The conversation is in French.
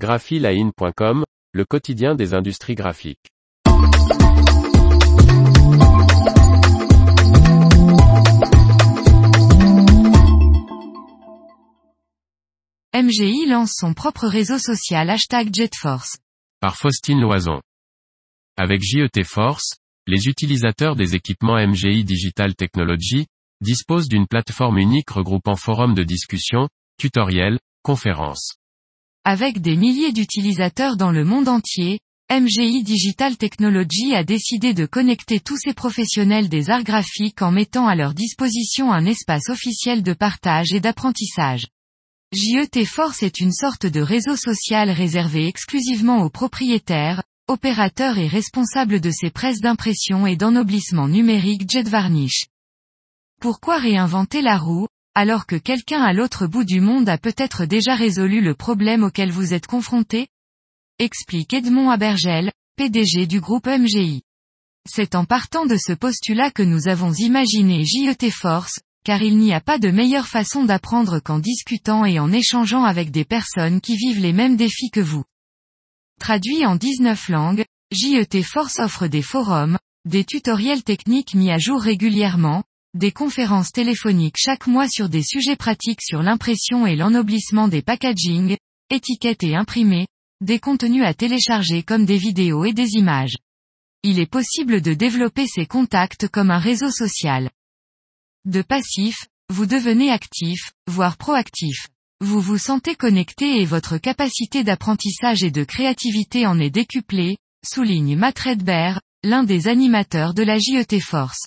graphiline.com, le quotidien des industries graphiques. MGI lance son propre réseau social hashtag JetForce. Par Faustine Loison. Avec JET Force, les utilisateurs des équipements MGI Digital Technology disposent d'une plateforme unique regroupant forums de discussion, tutoriels, conférences. Avec des milliers d'utilisateurs dans le monde entier, MGI Digital Technology a décidé de connecter tous ces professionnels des arts graphiques en mettant à leur disposition un espace officiel de partage et d'apprentissage. JET Force est une sorte de réseau social réservé exclusivement aux propriétaires, opérateurs et responsables de ces presses d'impression et d'ennoblissement numérique Jet Varnish. Pourquoi réinventer la roue, alors que quelqu'un à l'autre bout du monde a peut-être déjà résolu le problème auquel vous êtes confronté? Explique Edmond Abergel, PDG du groupe MGI. C'est en partant de ce postulat que nous avons imaginé JET Force, car il n'y a pas de meilleure façon d'apprendre qu'en discutant et en échangeant avec des personnes qui vivent les mêmes défis que vous. Traduit en 19 langues, JET Force offre des forums, des tutoriels techniques mis à jour régulièrement, des conférences téléphoniques chaque mois sur des sujets pratiques sur l'impression et l'ennoblissement des packaging, étiquettes et imprimés, des contenus à télécharger comme des vidéos et des images. Il est possible de développer ces contacts comme un réseau social. De passif, vous devenez actif, voire proactif. Vous vous sentez connecté et votre capacité d'apprentissage et de créativité en est décuplée, souligne Matt Redberg, l'un des animateurs de la JET Force.